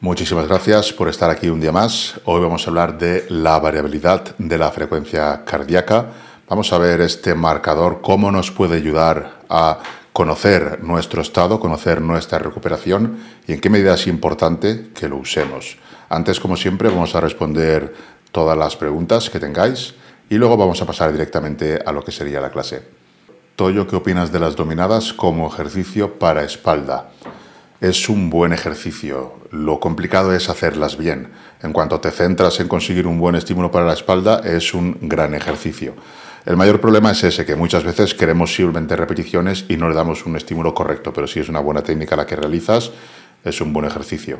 Muchísimas gracias por estar aquí un día más. Hoy vamos a hablar de la variabilidad de la frecuencia cardíaca. Vamos a ver este marcador, cómo nos puede ayudar a conocer nuestro estado, conocer nuestra recuperación y en qué medida es importante que lo usemos. Antes, como siempre, vamos a responder todas las preguntas que tengáis y luego vamos a pasar directamente a lo que sería la clase. Toyo, ¿qué opinas de las dominadas como ejercicio para espalda? Es un buen ejercicio. Lo complicado es hacerlas bien. En cuanto te centras en conseguir un buen estímulo para la espalda, es un gran ejercicio. El mayor problema es ese, que muchas veces queremos simplemente repeticiones y no le damos un estímulo correcto, pero si es una buena técnica la que realizas, es un buen ejercicio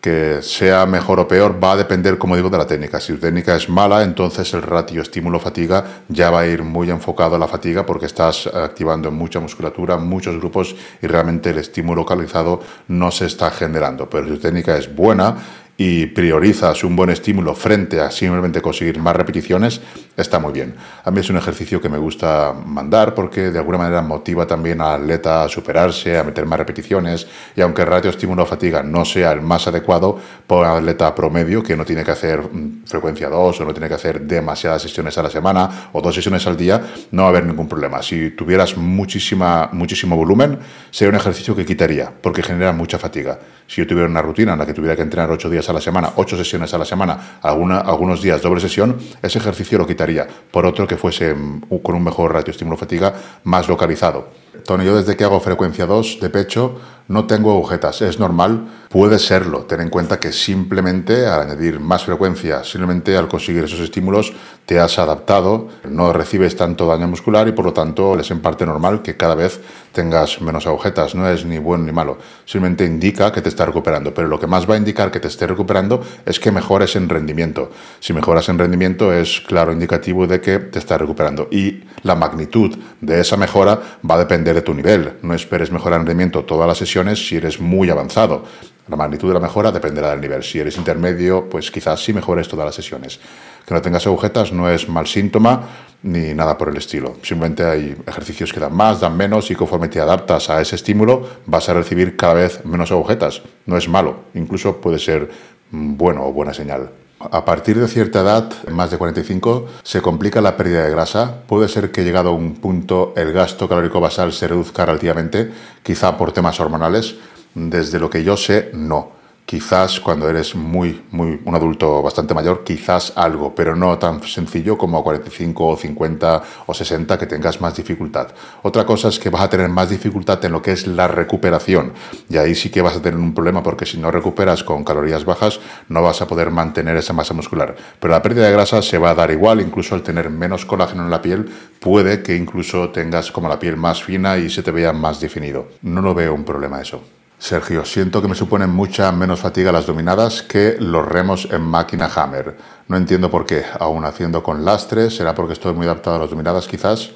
que sea mejor o peor va a depender, como digo, de la técnica. Si tu técnica es mala, entonces el ratio estímulo-fatiga ya va a ir muy enfocado a la fatiga porque estás activando mucha musculatura, muchos grupos y realmente el estímulo localizado no se está generando. Pero si tu técnica es buena y priorizas un buen estímulo frente a simplemente conseguir más repeticiones, está muy bien. A mí es un ejercicio que me gusta mandar porque de alguna manera motiva también al atleta a superarse, a meter más repeticiones y aunque el ratio estímulo-fatiga no sea el más adecuado para un atleta promedio que no tiene que hacer mm, frecuencia 2 o no tiene que hacer demasiadas sesiones a la semana o dos sesiones al día, no va a haber ningún problema. Si tuvieras muchísima, muchísimo volumen, sería un ejercicio que quitaría porque genera mucha fatiga. Si yo tuviera una rutina en la que tuviera que entrenar 8 días a la semana, ocho sesiones a la semana, algunos días doble sesión, ese ejercicio lo quitaría por otro que fuese mm, con un mejor ratio estímulo-fatiga más localizado. Tony, yo desde que hago frecuencia 2 de pecho no tengo agujetas, es normal, puede serlo. Ten en cuenta que simplemente al añadir más frecuencia, simplemente al conseguir esos estímulos, te has adaptado, no recibes tanto daño muscular y por lo tanto es en parte normal que cada vez tengas menos agujetas. No es ni bueno ni malo, simplemente indica que te está recuperando. Pero lo que más va a indicar que te esté recuperando es que mejores en rendimiento. Si mejoras en rendimiento es claro indicativo de que te está recuperando. Y la magnitud de esa mejora va a depender de tu nivel. No esperes mejorar en rendimiento toda la sesión si eres muy avanzado. La magnitud de la mejora dependerá del nivel. Si eres intermedio, pues quizás sí mejores todas las sesiones. Que no tengas agujetas no es mal síntoma ni nada por el estilo. Simplemente hay ejercicios que dan más, dan menos y conforme te adaptas a ese estímulo vas a recibir cada vez menos agujetas. No es malo, incluso puede ser bueno o buena señal. A partir de cierta edad, más de 45, se complica la pérdida de grasa. Puede ser que llegado a un punto el gasto calórico basal se reduzca relativamente, quizá por temas hormonales. Desde lo que yo sé, no. Quizás cuando eres muy, muy, un adulto bastante mayor, quizás algo, pero no tan sencillo como a 45 o 50 o 60 que tengas más dificultad. Otra cosa es que vas a tener más dificultad en lo que es la recuperación. Y ahí sí que vas a tener un problema porque si no recuperas con calorías bajas, no vas a poder mantener esa masa muscular. Pero la pérdida de grasa se va a dar igual, incluso al tener menos colágeno en la piel, puede que incluso tengas como la piel más fina y se te vea más definido. No lo veo un problema eso. Sergio, siento que me suponen mucha menos fatiga las dominadas que los remos en máquina Hammer. No entiendo por qué, aún haciendo con lastre, será porque estoy muy adaptado a las dominadas quizás.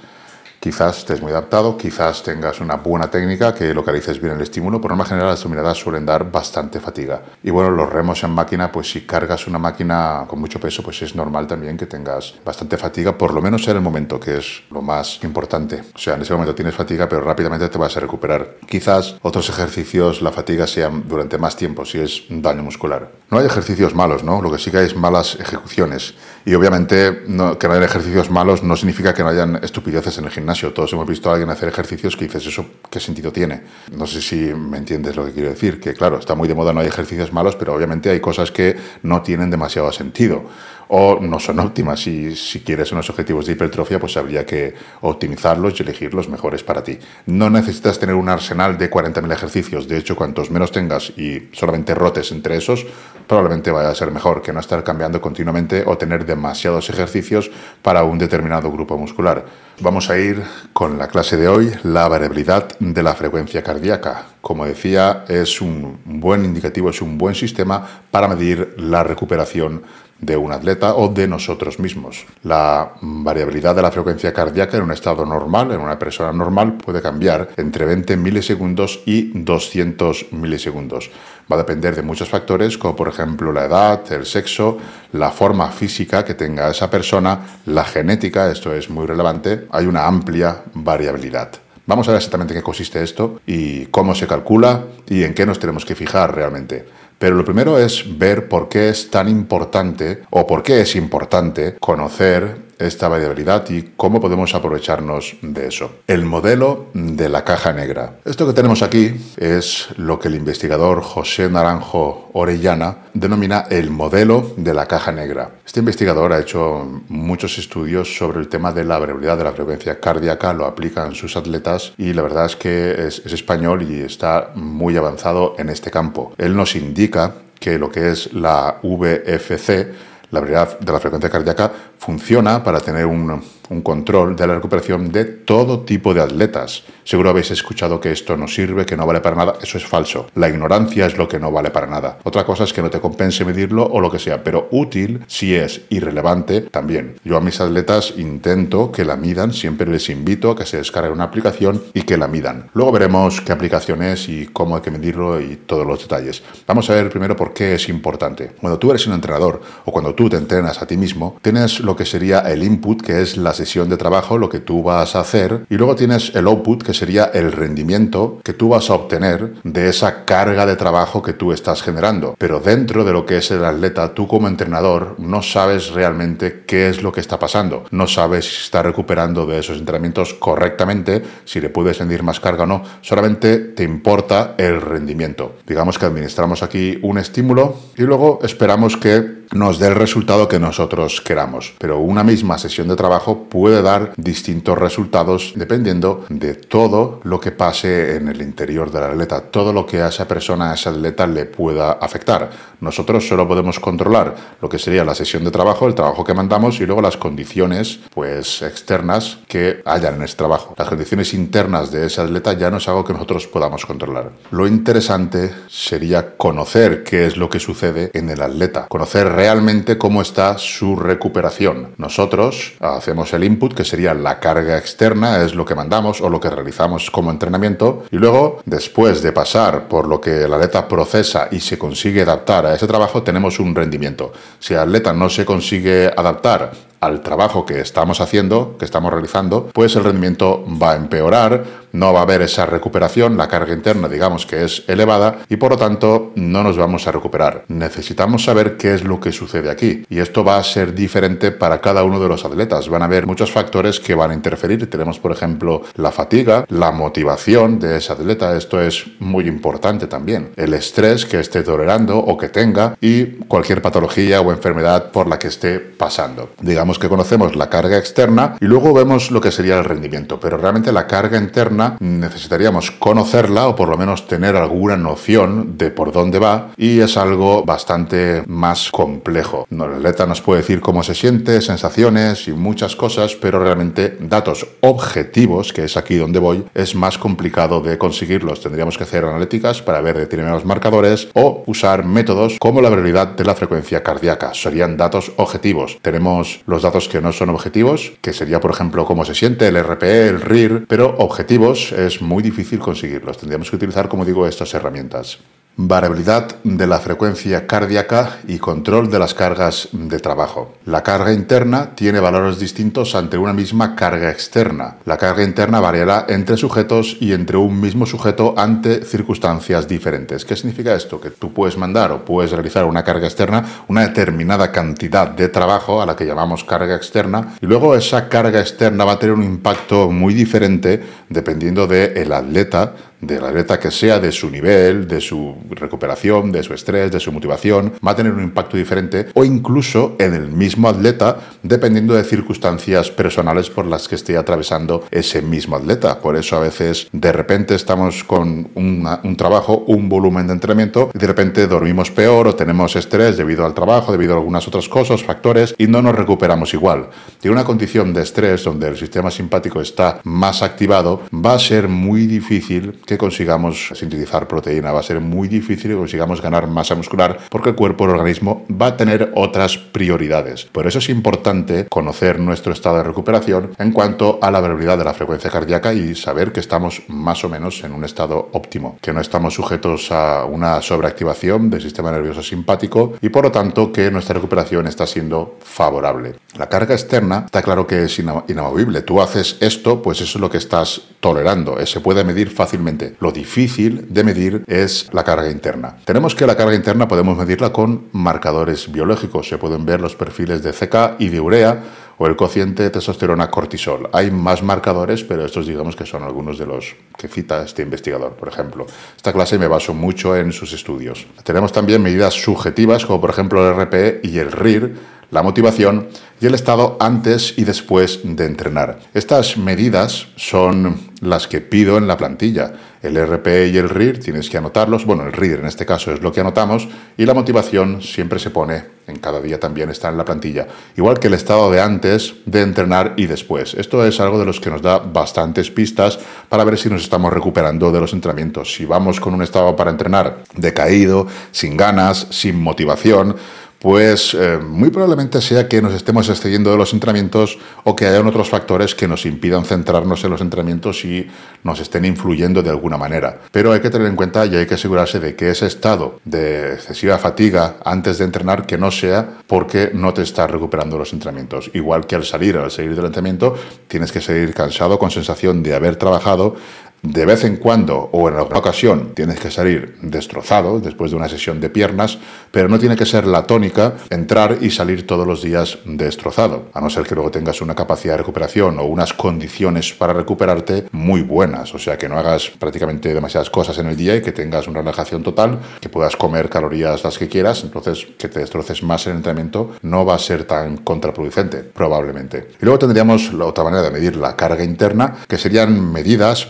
Quizás estés muy adaptado, quizás tengas una buena técnica que localices bien el estímulo. Por norma general, las dominadas suelen dar bastante fatiga. Y bueno, los remos en máquina, pues si cargas una máquina con mucho peso, pues es normal también que tengas bastante fatiga, por lo menos en el momento, que es lo más importante. O sea, en ese momento tienes fatiga, pero rápidamente te vas a recuperar. Quizás otros ejercicios, la fatiga sea durante más tiempo, si es daño muscular. No hay ejercicios malos, ¿no? Lo que sí que hay es malas ejecuciones. Y obviamente, que no hayan ejercicios malos no significa que no hayan estupideces en el gimnasio gimnasio. Todos hemos visto a alguien hacer ejercicios que dices, ¿eso qué sentido tiene? No sé si me entiendes lo que quiero decir, que claro, está muy de moda, no hay ejercicios malos, pero obviamente hay cosas que no tienen demasiado sentido o no son óptimas. Y si quieres unos objetivos de hipertrofia, pues habría que optimizarlos y elegir los mejores para ti. No necesitas tener un arsenal de 40.000 ejercicios. De hecho, cuantos menos tengas y solamente rotes entre esos, probablemente vaya a ser mejor que no estar cambiando continuamente o tener demasiados ejercicios para un determinado grupo muscular. Vamos a ir con la clase de hoy, la variabilidad de la frecuencia cardíaca. Como decía, es un buen indicativo, es un buen sistema para medir la recuperación de un atleta o de nosotros mismos. La variabilidad de la frecuencia cardíaca en un estado normal, en una persona normal, puede cambiar entre 20 milisegundos y 200 milisegundos. Va a depender de muchos factores, como por ejemplo la edad, el sexo, la forma física que tenga esa persona, la genética, esto es muy relevante, hay una amplia variabilidad. Vamos a ver exactamente en qué consiste esto y cómo se calcula y en qué nos tenemos que fijar realmente. Pero lo primero es ver por qué es tan importante o por qué es importante conocer esta variabilidad y cómo podemos aprovecharnos de eso. El modelo de la caja negra. Esto que tenemos aquí es lo que el investigador José Naranjo Orellana denomina el modelo de la caja negra. Este investigador ha hecho muchos estudios sobre el tema de la variabilidad de la frecuencia cardíaca, lo aplica en sus atletas y la verdad es que es, es español y está muy avanzado en este campo. Él nos indica que lo que es la VFC, la variabilidad de la frecuencia cardíaca, funciona para tener un, un control de la recuperación de todo tipo de atletas. Seguro habéis escuchado que esto no sirve, que no vale para nada. Eso es falso. La ignorancia es lo que no vale para nada. Otra cosa es que no te compense medirlo o lo que sea, pero útil si es irrelevante también. Yo a mis atletas intento que la midan, siempre les invito a que se descarguen una aplicación y que la midan. Luego veremos qué aplicación es y cómo hay que medirlo y todos los detalles. Vamos a ver primero por qué es importante. Cuando tú eres un entrenador o cuando tú te entrenas a ti mismo, tienes lo que sería el input, que es la sesión de trabajo, lo que tú vas a hacer, y luego tienes el output, que sería el rendimiento que tú vas a obtener de esa carga de trabajo que tú estás generando. Pero dentro de lo que es el atleta, tú como entrenador no sabes realmente qué es lo que está pasando. No sabes si está recuperando de esos entrenamientos correctamente, si le puedes rendir más carga o no. Solamente te importa el rendimiento. Digamos que administramos aquí un estímulo y luego esperamos que nos dé el resultado que nosotros queramos. Pero una misma sesión de trabajo puede dar distintos resultados dependiendo de todo lo que pase en el interior del atleta, todo lo que a esa persona, a ese atleta le pueda afectar. Nosotros solo podemos controlar lo que sería la sesión de trabajo, el trabajo que mandamos y luego las condiciones pues externas que hayan en ese trabajo. Las condiciones internas de ese atleta ya no es algo que nosotros podamos controlar. Lo interesante sería conocer qué es lo que sucede en el atleta, conocer cómo está su recuperación. Nosotros hacemos el input, que sería la carga externa, es lo que mandamos o lo que realizamos como entrenamiento, y luego, después de pasar por lo que el atleta procesa y se consigue adaptar a ese trabajo, tenemos un rendimiento. Si el atleta no se consigue adaptar al trabajo que estamos haciendo, que estamos realizando, pues el rendimiento va a empeorar, no va a haber esa recuperación, la carga interna digamos que es elevada y por lo tanto no nos vamos a recuperar. Necesitamos saber qué es lo que sucede aquí y esto va a ser diferente para cada uno de los atletas. Van a haber muchos factores que van a interferir. Tenemos por ejemplo la fatiga, la motivación de ese atleta, esto es muy importante también. El estrés que esté tolerando o que tenga y cualquier patología o enfermedad por la que esté pasando. Digamos que conocemos la carga externa y luego vemos lo que sería el rendimiento, pero realmente la carga interna necesitaríamos conocerla o por lo menos tener alguna noción de por dónde va y es algo bastante más complejo. El atleta nos puede decir cómo se siente, sensaciones y muchas cosas, pero realmente datos objetivos, que es aquí donde voy, es más complicado de conseguirlos. Tendríamos que hacer analíticas para ver determinados marcadores o usar métodos como la variabilidad de la frecuencia cardíaca. Serían datos objetivos. Tenemos los datos que no son objetivos, que sería por ejemplo cómo se siente el RPE, el RIR, pero objetivos es muy difícil conseguirlos. Tendríamos que utilizar, como digo, estas herramientas. Variabilidad de la frecuencia cardíaca y control de las cargas de trabajo. La carga interna tiene valores distintos ante una misma carga externa. La carga interna variará entre sujetos y entre un mismo sujeto ante circunstancias diferentes. ¿Qué significa esto? Que tú puedes mandar o puedes realizar una carga externa, una determinada cantidad de trabajo a la que llamamos carga externa, y luego esa carga externa va a tener un impacto muy diferente dependiendo del atleta, de la atleta que sea, de su nivel, de su recuperación, de su estrés, de su motivación, va a tener un impacto diferente o incluso en el mismo atleta dependiendo de circunstancias personales por las que esté atravesando ese mismo atleta. Por eso a veces de repente estamos con un trabajo, un volumen de entrenamiento y de repente dormimos peor o tenemos estrés debido al trabajo, debido a algunas otras cosas, factores y no nos recuperamos igual. Y una condición de estrés donde el sistema simpático está más activado va a ser muy difícil que consigamos sintetizar proteína, va a ser muy difícil que consigamos ganar masa muscular porque el cuerpo, el organismo va a tener otras prioridades. Por eso es importante conocer nuestro estado de recuperación en cuanto a la variabilidad de la frecuencia cardíaca y saber que estamos más o menos en un estado óptimo, que no estamos sujetos a una sobreactivación del sistema nervioso simpático y por lo tanto que nuestra recuperación está siendo favorable. La carga externa está claro que es inamovible. Tú haces esto, pues eso es lo que estás tolerando. Se puede medir fácilmente. Lo difícil de medir es la carga interna. Tenemos que la carga interna podemos medirla con marcadores biológicos. Se pueden ver los perfiles de CK y de urea o el cociente de testosterona cortisol. Hay más marcadores, pero estos digamos que son algunos de los que cita este investigador, por ejemplo. Esta clase me baso mucho en sus estudios. Tenemos también medidas subjetivas, como por ejemplo el RPE y el RIR, la motivación y el estado antes y después de entrenar. Estas medidas son las que pido en la plantilla. El RP y el RIR tienes que anotarlos. Bueno, el RIR en este caso es lo que anotamos y la motivación siempre se pone, en cada día también está en la plantilla. Igual que el estado de antes de entrenar y después. Esto es algo de los que nos da bastantes pistas para ver si nos estamos recuperando de los entrenamientos. Si vamos con un estado para entrenar decaído, sin ganas, sin motivación, pues eh, muy probablemente sea que nos estemos excediendo de los entrenamientos o que hayan otros factores que nos impidan centrarnos en los entrenamientos y nos estén influyendo de alguna manera. Pero hay que tener en cuenta y hay que asegurarse de que ese estado de excesiva fatiga antes de entrenar que no sea porque no te estás recuperando los entrenamientos. Igual que al salir, al salir del entrenamiento, tienes que salir cansado con sensación de haber trabajado de vez en cuando o en alguna ocasión tienes que salir destrozado después de una sesión de piernas, pero no tiene que ser la tónica entrar y salir todos los días destrozado, a no ser que luego tengas una capacidad de recuperación o unas condiciones para recuperarte muy buenas, o sea, que no hagas prácticamente demasiadas cosas en el día y que tengas una relajación total, que puedas comer calorías las que quieras, entonces que te destroces más en el entrenamiento no va a ser tan contraproducente, probablemente. Y luego tendríamos la otra manera de medir la carga interna, que serían medidas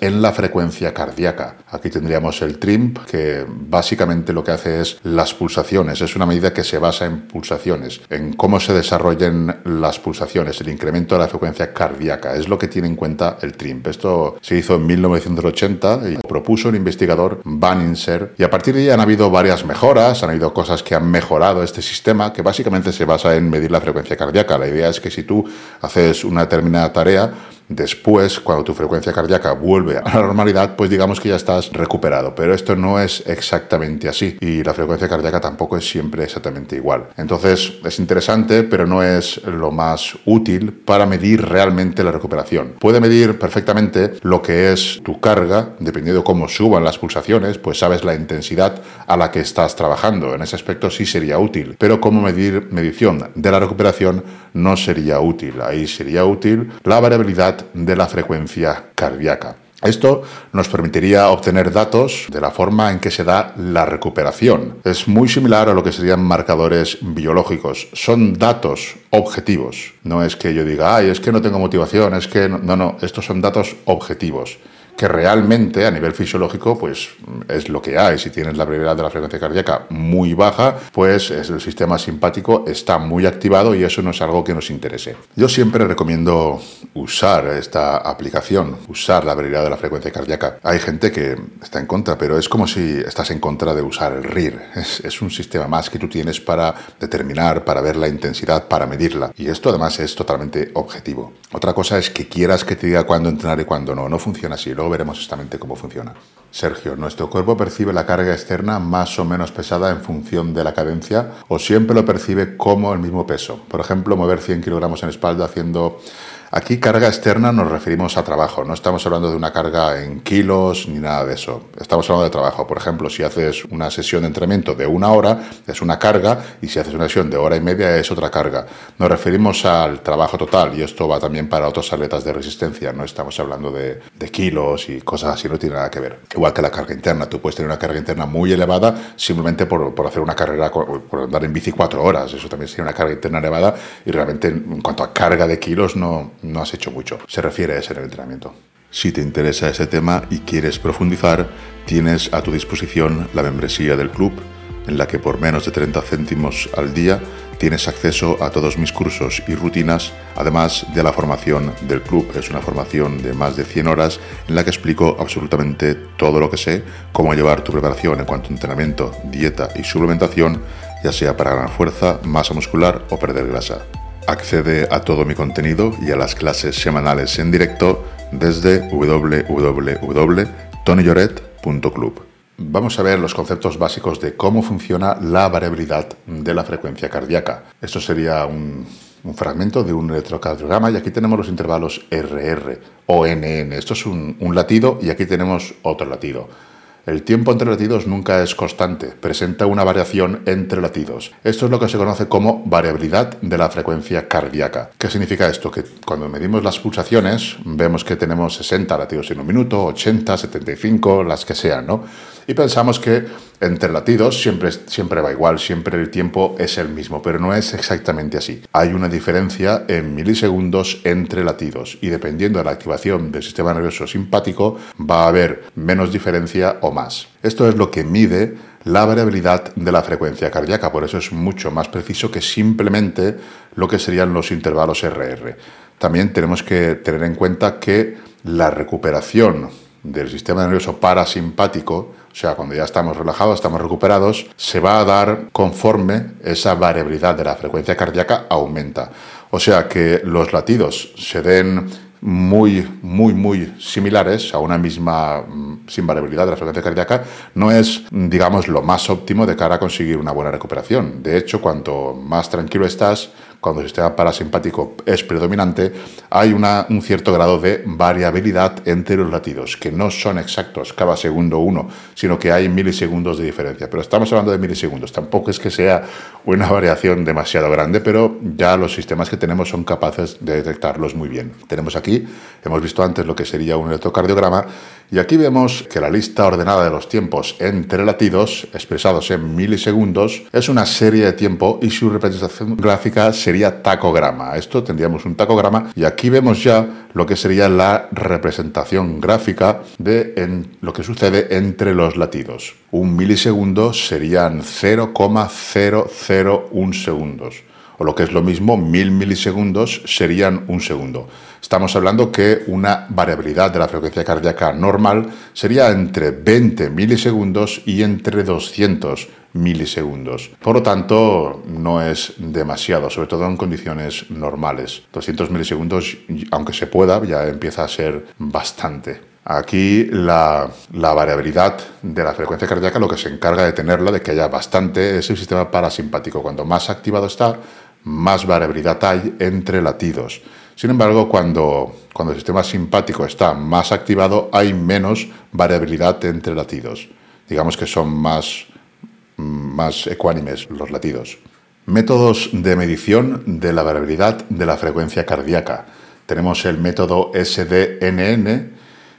en la frecuencia cardíaca. Aquí tendríamos el TRIMP, que básicamente lo que hace es las pulsaciones. Es una medida que se basa en pulsaciones, en cómo se desarrollen las pulsaciones, el incremento de la frecuencia cardíaca. Es lo que tiene en cuenta el TRIMP. Esto se hizo en 1980 y propuso un investigador, Van Inser, y a partir de ahí han habido varias mejoras, han habido cosas que han mejorado este sistema, que básicamente se basa en medir la frecuencia cardíaca. La idea es que si tú haces una determinada tarea, Después, cuando tu frecuencia cardíaca vuelve a la normalidad, pues digamos que ya estás recuperado. Pero esto no es exactamente así y la frecuencia cardíaca tampoco es siempre exactamente igual. Entonces es interesante, pero no es lo más útil para medir realmente la recuperación. Puede medir perfectamente lo que es tu carga, dependiendo de cómo suban las pulsaciones, pues sabes la intensidad a la que estás trabajando. En ese aspecto sí sería útil, pero como medir medición de la recuperación no sería útil. Ahí sería útil la variabilidad de la frecuencia cardíaca. Esto nos permitiría obtener datos de la forma en que se da la recuperación. Es muy similar a lo que serían marcadores biológicos. Son datos objetivos. No es que yo diga, ay, es que no tengo motivación, es que no, no, no. estos son datos objetivos que realmente a nivel fisiológico pues es lo que hay. Si tienes la prioridad de la frecuencia cardíaca muy baja, pues el sistema simpático está muy activado y eso no es algo que nos interese. Yo siempre recomiendo usar esta aplicación, usar la prioridad de la frecuencia cardíaca. Hay gente que está en contra, pero es como si estás en contra de usar el RIR. Es, es un sistema más que tú tienes para determinar, para ver la intensidad, para medirla. Y esto además es totalmente objetivo. Otra cosa es que quieras que te diga cuándo entrenar y cuándo no. No funciona así. Luego veremos exactamente cómo funciona. Sergio, ¿nuestro cuerpo percibe la carga externa más o menos pesada en función de la cadencia o siempre lo percibe como el mismo peso? Por ejemplo, mover 100 kilogramos en espalda haciendo Aquí carga externa nos referimos a trabajo, no estamos hablando de una carga en kilos ni nada de eso. Estamos hablando de trabajo. Por ejemplo, si haces una sesión de entrenamiento de una hora es una carga y si haces una sesión de hora y media es otra carga. Nos referimos al trabajo total y esto va también para otros atletas de resistencia. No estamos hablando de, kilos y cosas así, no tiene nada que ver. Igual que la carga interna, tú puedes tener una carga interna muy elevada simplemente por, por hacer una carrera, por andar en bici cuatro horas. Eso también sería una carga interna elevada y realmente en cuanto a carga de kilos no no has hecho mucho. Se refiere a ese en el entrenamiento. Si te interesa ese tema y quieres profundizar, tienes a tu disposición la membresía del club, en la que por menos de 30 céntimos al día tienes acceso a todos mis cursos y rutinas, además de la formación del club. Es una formación de más de 100 horas en la que explico absolutamente todo lo que sé, cómo llevar tu preparación en cuanto a entrenamiento, dieta y suplementación, ya sea para ganar fuerza, masa muscular o perder grasa. Accede a todo mi contenido y a las clases semanales en directo desde www.tonyloret.club. Vamos a ver los conceptos básicos de cómo funciona la variabilidad de la frecuencia cardíaca. Esto sería un, fragmento de un electrocardiograma y aquí tenemos los intervalos RR o NN. Esto es un latido y aquí tenemos otro latido. El tiempo entre latidos nunca es constante, presenta una variación entre latidos. Esto es lo que se conoce como variabilidad de la frecuencia cardíaca. ¿Qué significa esto? Que cuando medimos las pulsaciones vemos que tenemos 60 latidos en un minuto, 80, 75, las que sean, ¿no? Y pensamos que entre latidos siempre, siempre va igual, siempre el tiempo es el mismo, pero no es exactamente así. Hay una diferencia en milisegundos entre latidos y dependiendo de la activación del sistema nervioso simpático va a haber menos diferencia o más. Esto es lo que mide la variabilidad de la frecuencia cardíaca, por eso es mucho más preciso que simplemente lo que serían los intervalos RR. También tenemos que tener en cuenta que la recuperación del sistema nervioso parasimpático, o sea, cuando ya estamos relajados, estamos recuperados, se va a dar conforme esa variabilidad de la frecuencia cardíaca aumenta. O sea, que los latidos se den muy, muy, muy similares a una misma mm, sin variabilidad de la frecuencia cardíaca, no es, digamos, lo más óptimo de cara a conseguir una buena recuperación. De hecho, cuanto más tranquilo estás, cuando el sistema parasimpático es predominante, hay un cierto grado de variabilidad entre los latidos, que no son exactos cada segundo uno, sino que hay milisegundos de diferencia. Pero estamos hablando de milisegundos, tampoco es que sea una variación demasiado grande, pero ya los sistemas que tenemos son capaces de detectarlos muy bien. Tenemos aquí, hemos visto antes lo que sería un electrocardiograma, y aquí vemos que la lista ordenada de los tiempos entre latidos, expresados en milisegundos, es una serie de tiempo y su representación gráfica sería tacograma. Esto tendríamos un tacograma y aquí vemos ya lo que sería la representación gráfica de lo que sucede entre los latidos. Un milisegundo serían 0,001 segundos o lo que es lo mismo, mil milisegundos serían un segundo. Estamos hablando que una variabilidad de la frecuencia cardíaca normal sería entre 20 milisegundos y entre 200 milisegundos. Por lo tanto, no es demasiado, sobre todo en condiciones normales. 200 milisegundos, aunque se pueda, ya empieza a ser bastante. Aquí la, variabilidad de la frecuencia cardíaca, lo que se encarga de tenerla, de que haya bastante, es el sistema parasimpático. Cuanto más activado está, más variabilidad hay entre latidos. Sin embargo, cuando, cuando el sistema simpático está más activado, hay menos variabilidad entre latidos. Digamos que son más, más ecuánimes los latidos. Métodos de medición de la variabilidad de la frecuencia cardíaca. Tenemos el método SDNN,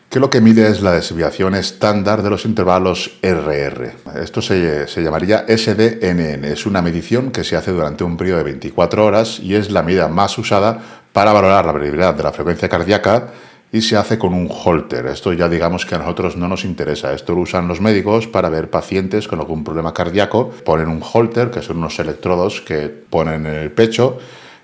que lo que mide es la desviación estándar de los intervalos RR. Esto se, se, llamaría SDNN. Es una medición que se hace durante un periodo de 24 horas y es la medida más usada para valorar la variabilidad de la frecuencia cardíaca y se hace con un holter. Esto ya digamos que a nosotros no nos interesa. Esto lo usan los médicos para ver pacientes con algún problema cardíaco. Ponen un holter, que son unos electrodos que ponen en el pecho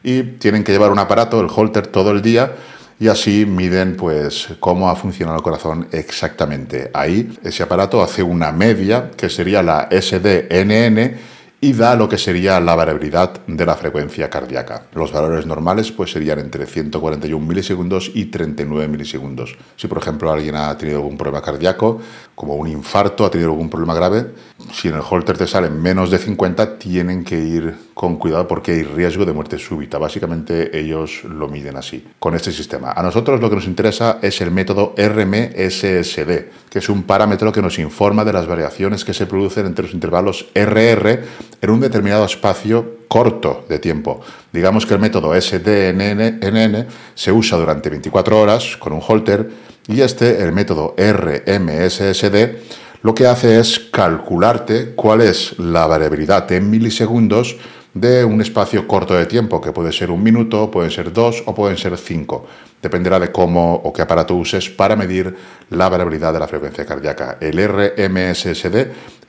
y tienen que llevar un aparato, el holter, todo el día y así miden pues cómo ha funcionado el corazón exactamente. Ahí ese aparato hace una media que sería la SDNN y da lo que sería la variabilidad de la frecuencia cardíaca. Los valores normales pues serían entre 141 milisegundos y 39 milisegundos. Si por ejemplo alguien ha tenido algún problema cardíaco, como un infarto, ha tenido algún problema grave, si en el holter te salen menos de 50 tienen que ir con cuidado porque hay riesgo de muerte súbita. Básicamente ellos lo miden así, con este sistema. A nosotros lo que nos interesa es el método RMSSD, que es un parámetro que nos informa de las variaciones que se producen entre los intervalos RR en un determinado espacio corto de tiempo. Digamos que el método SDNN se usa durante 24 horas con un holter y este, el método RMSSD, lo que hace es calcularte cuál es la variabilidad en milisegundos de un espacio corto de tiempo, que puede ser un minuto, pueden ser dos o pueden ser cinco. Dependerá de cómo o qué aparato uses para medir la variabilidad de la frecuencia cardíaca. El RMSSD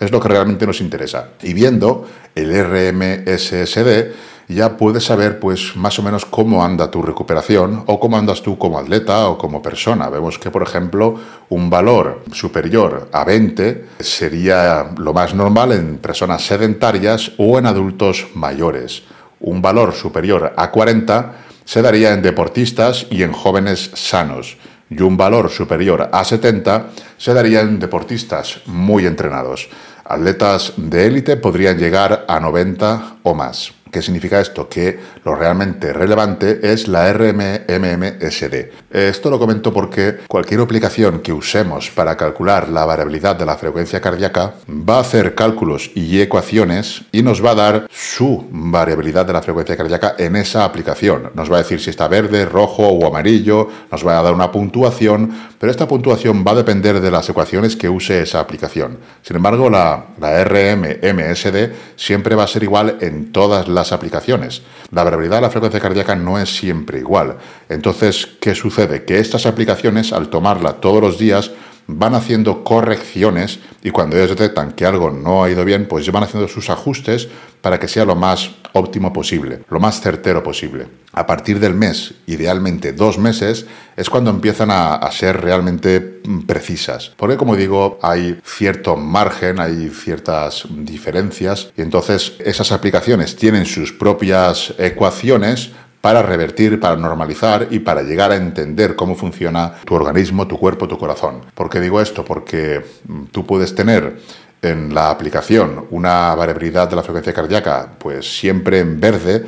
es lo que realmente nos interesa. Y viendo el RMSSD, ya puedes saber pues más o menos cómo anda tu recuperación o cómo andas tú como atleta o como persona. Vemos que por ejemplo un valor superior a 20 sería lo más normal en personas sedentarias o en adultos mayores. Un valor superior a 40 se daría en deportistas y en jóvenes sanos. Y un valor superior a 70 se daría en deportistas muy entrenados. Atletas de élite podrían llegar a 90 o más. ¿Qué significa esto? Que lo realmente relevante es la RMMSD. Esto lo comento porque cualquier aplicación que usemos para calcular la variabilidad de la frecuencia cardíaca va a hacer cálculos y ecuaciones y nos va a dar su variabilidad de la frecuencia cardíaca en esa aplicación. Nos va a decir si está verde, rojo o amarillo, nos va a dar una puntuación, pero esta puntuación va a depender de las ecuaciones que use esa aplicación. Sin embargo, la, la RMMSD siempre va a ser igual en todas las aplicaciones. La variabilidad de la frecuencia cardíaca no es siempre igual. Entonces, ¿qué sucede? Que estas aplicaciones, al tomarla todos los días, van haciendo correcciones y cuando ellos detectan que algo no ha ido bien, pues van haciendo sus ajustes para que sea lo más óptimo posible, lo más certero posible. A partir del mes, idealmente dos meses, es cuando empiezan a, ser realmente mm, precisas. Porque como digo, hay cierto margen, hay ciertas diferencias y entonces esas aplicaciones tienen sus propias ecuaciones para revertir, para normalizar y para llegar a entender cómo funciona tu organismo, tu cuerpo, tu corazón. ¿Por qué digo esto? Porque mm, tú puedes tener en la aplicación una variabilidad de la frecuencia cardíaca, pues siempre en verde,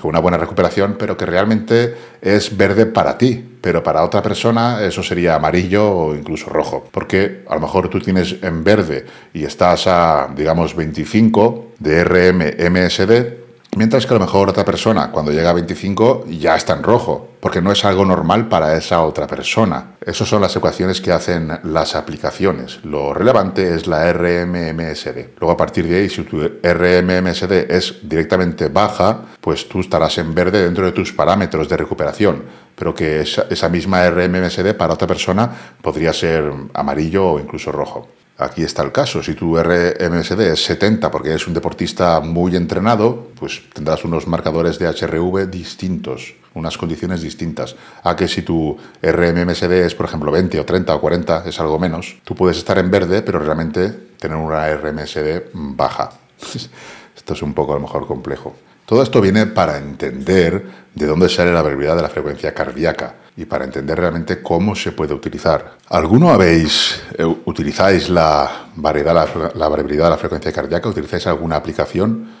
con una buena recuperación, pero que realmente es verde para ti, pero para otra persona eso sería amarillo o incluso rojo, porque a lo mejor tú tienes en verde y estás a, digamos, 25 de RM-MSD, Mientras que a lo mejor otra persona, cuando llega a 25, ya está en rojo, porque no es algo normal para esa otra persona. Esas son las ecuaciones que hacen las aplicaciones. Lo relevante es la RMMSD. Luego, a partir de ahí, si tu RMMSD es directamente baja, pues tú estarás en verde dentro de tus parámetros de recuperación. Pero que esa, misma RMMSD para otra persona podría ser amarillo o incluso rojo. Aquí está el caso. Si tu RMSD es 70 porque eres un deportista muy entrenado, pues tendrás unos marcadores de HRV distintos, unas condiciones distintas. A que si tu RMSD es, por ejemplo, 20 o 30 o 40, es algo menos, tú puedes estar en verde, pero realmente tener una RMSD baja. Esto es un poco a lo mejor complejo. Todo esto viene para entender de dónde sale la variabilidad de la frecuencia cardíaca y para entender realmente cómo se puede utilizar. ¿Alguno habéis, eh, utilizáis la, variabilidad de la frecuencia cardíaca? ¿Utilizáis alguna aplicación?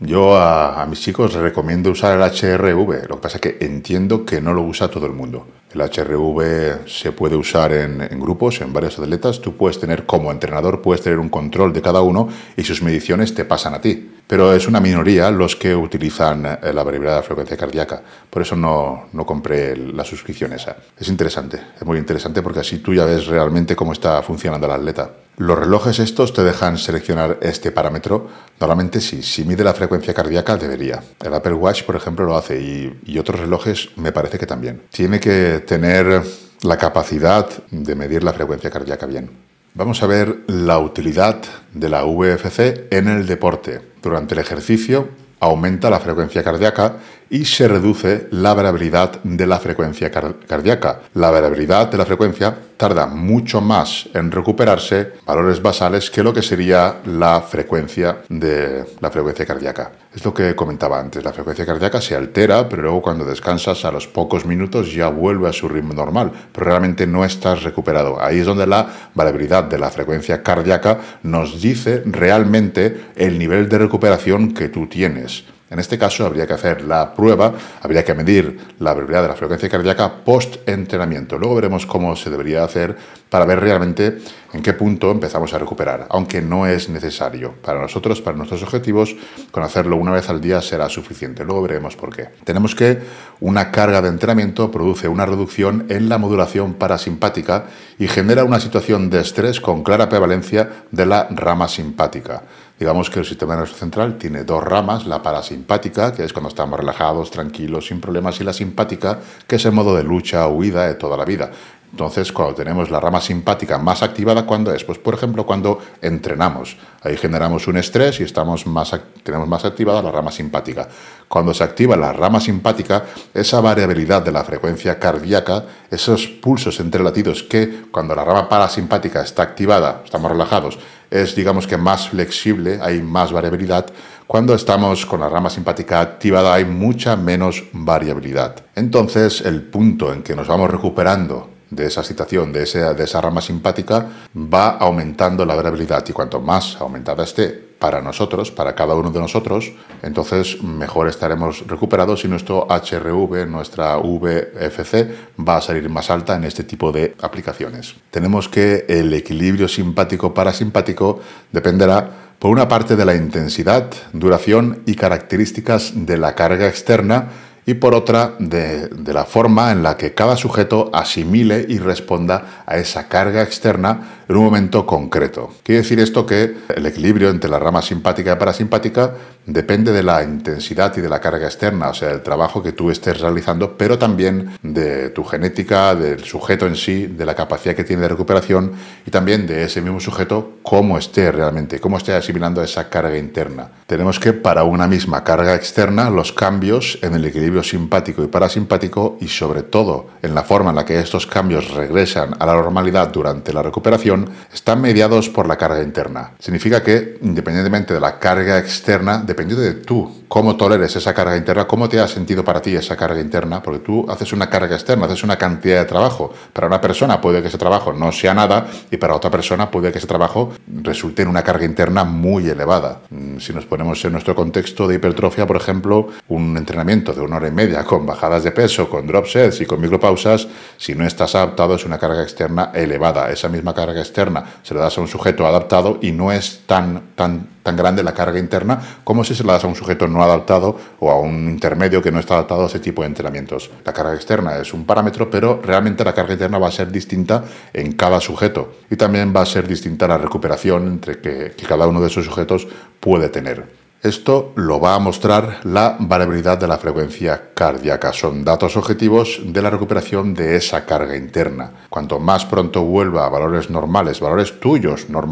Yo a, mis chicos les recomiendo usar el HRV, lo que pasa es que entiendo que no lo usa todo el mundo. El HRV se puede usar en, en, grupos, en varios atletas. Tú puedes tener como entrenador, puedes tener un control de cada uno y sus mediciones te pasan a ti pero es una minoría los que utilizan eh, la variabilidad de frecuencia cardíaca. Por eso no, no, compré la suscripción esa. Es interesante, es muy interesante porque así tú ya ves realmente cómo está funcionando el atleta. Los relojes estos te dejan seleccionar este parámetro. Normalmente sí, si mide la frecuencia cardíaca debería. El Apple Watch, por ejemplo, lo hace y, y otros relojes me parece que también. Tiene que tener la capacidad de medir la frecuencia cardíaca bien. Vamos a ver la utilidad de la VFC en el deporte. Durante el ejercicio aumenta la frecuencia cardíaca y se reduce la variabilidad de la frecuencia cardíaca. La variabilidad de la frecuencia tarda mucho más en recuperarse valores basales que lo que sería la frecuencia de la frecuencia cardíaca. Es lo que comentaba antes, la frecuencia cardíaca se altera, pero luego cuando descansas a los pocos minutos ya vuelve a su ritmo normal, pero realmente no estás recuperado. Ahí es donde la variabilidad de la frecuencia cardíaca nos dice realmente el nivel de recuperación que tú tienes. En este caso habría que hacer la prueba, habría que medir la variabilidad de la frecuencia cardíaca post-entrenamiento. Luego veremos cómo se debería hacer para ver realmente en qué punto empezamos a recuperar, aunque no es necesario. Para nosotros, para nuestros objetivos, con hacerlo una vez al día será suficiente. Luego veremos por qué. Tenemos que una carga de entrenamiento produce una reducción en la modulación parasimpática y genera una situación de estrés con clara prevalencia de la rama simpática. Digamos que el sistema nervioso central tiene dos ramas, la parasimpática, que es cuando estamos relajados, tranquilos, sin problemas, y la simpática, que es el modo de lucha huida de toda la vida. Entonces, cuando tenemos la rama simpática más activada, ¿cuándo es? Pues, por ejemplo, cuando entrenamos. Ahí generamos un estrés y estamos más, tenemos más activada la rama simpática. Cuando se activa la rama simpática, esa variabilidad de la frecuencia cardíaca, esos pulsos entre latidos que cuando la rama parasimpática está activada, estamos relajados, es digamos que más flexible, hay más variabilidad. Cuando estamos con la rama simpática activada hay mucha menos variabilidad. Entonces el punto en que nos vamos recuperando de esa situación, de, de esa rama simpática, va aumentando la variabilidad y cuanto más aumentada esté para nosotros, para cada uno de nosotros, entonces mejor estaremos recuperados y nuestro HRV, nuestra VFC, va a salir más alta en este tipo de aplicaciones. Tenemos que el equilibrio simpático-parasimpático dependerá por una parte de la intensidad, duración y características de la carga externa y por otra de, la forma en la que cada sujeto asimile y responda a esa carga externa en un momento concreto. Quiere decir esto que el equilibrio entre la rama simpática y parasimpática depende de la intensidad y de la carga externa, o sea, del trabajo que tú estés realizando, pero también de tu genética, del sujeto en sí, de la capacidad que tiene de recuperación y también de ese mismo sujeto, cómo esté realmente, cómo esté asimilando esa carga interna. Tenemos que para una misma carga externa, los cambios en el equilibrio simpático y parasimpático y sobre todo en la forma en la que estos cambios regresan a la normalidad durante la recuperación, están mediados por la carga interna. Significa que, independientemente de la carga externa, dependiendo de tú cómo toleres esa carga interna, cómo te ha sentido para ti esa carga interna, porque tú haces una carga externa, haces una cantidad de trabajo. Para una persona puede que ese trabajo no sea nada y para otra persona puede que ese trabajo resulte en una carga interna muy elevada. Mm, si nos ponemos en nuestro contexto de hipertrofia, por ejemplo, un entrenamiento de una hora y media con bajadas de peso, con drop sets y con micropausas, si no estás adaptado es una carga externa elevada. Esa misma carga externa se la das a un sujeto adaptado y no es tan, tan tan grande la carga interna como si se la das a un sujeto no adaptado o a un intermedio que no está adaptado a ese tipo de entrenamientos. La carga externa es un parámetro, pero realmente la carga interna va a ser distinta en cada sujeto y también va a ser distinta la recuperación entre que, que cada uno de esos sujetos puede tener. Esto lo va a mostrar la variabilidad de la frecuencia cardíaca. Son datos objetivos de la recuperación de esa carga interna. Cuanto más pronto vuelva a valores normales, valores tuyos normales,